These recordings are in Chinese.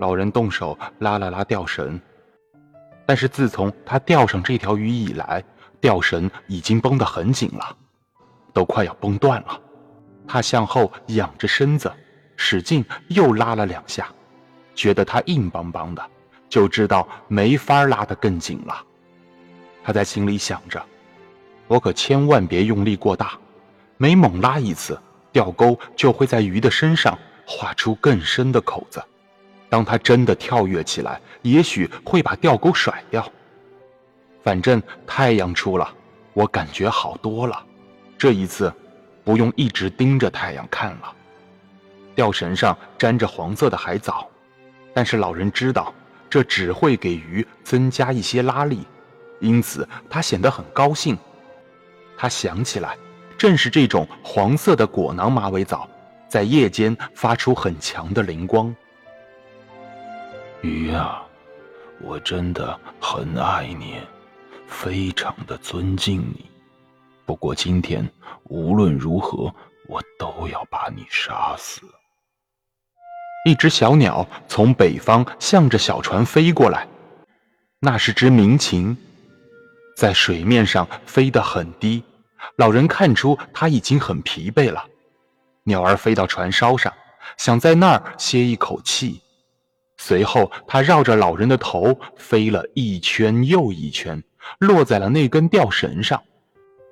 老人动手拉了拉吊绳，但是自从他钓上这条鱼以来，吊绳已经绷得很紧了，都快要绷断了。他向后仰着身子，使劲又拉了两下，觉得它硬邦邦的，就知道没法拉得更紧了。他在心里想着：“我可千万别用力过大，每猛拉一次，钓钩就会在鱼的身上划出更深的口子。当他真的跳跃起来，也许会把钓钩甩掉。反正太阳出了，我感觉好多了。这一次。”不用一直盯着太阳看了，钓绳上沾着黄色的海藻，但是老人知道这只会给鱼增加一些拉力，因此他显得很高兴。他想起来，正是这种黄色的果囊马尾藻，在夜间发出很强的灵光。鱼啊，我真的很爱你，非常的尊敬你。不过今天无论如何，我都要把你杀死。一只小鸟从北方向着小船飞过来，那是只鸣禽，在水面上飞得很低。老人看出它已经很疲惫了。鸟儿飞到船梢上，想在那儿歇一口气。随后，他绕着老人的头飞了一圈又一圈，落在了那根吊绳上。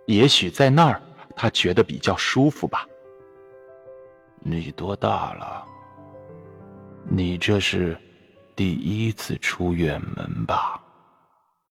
也许在那儿，他觉得比较舒服吧。你多大了？你这是第一次出远门吧？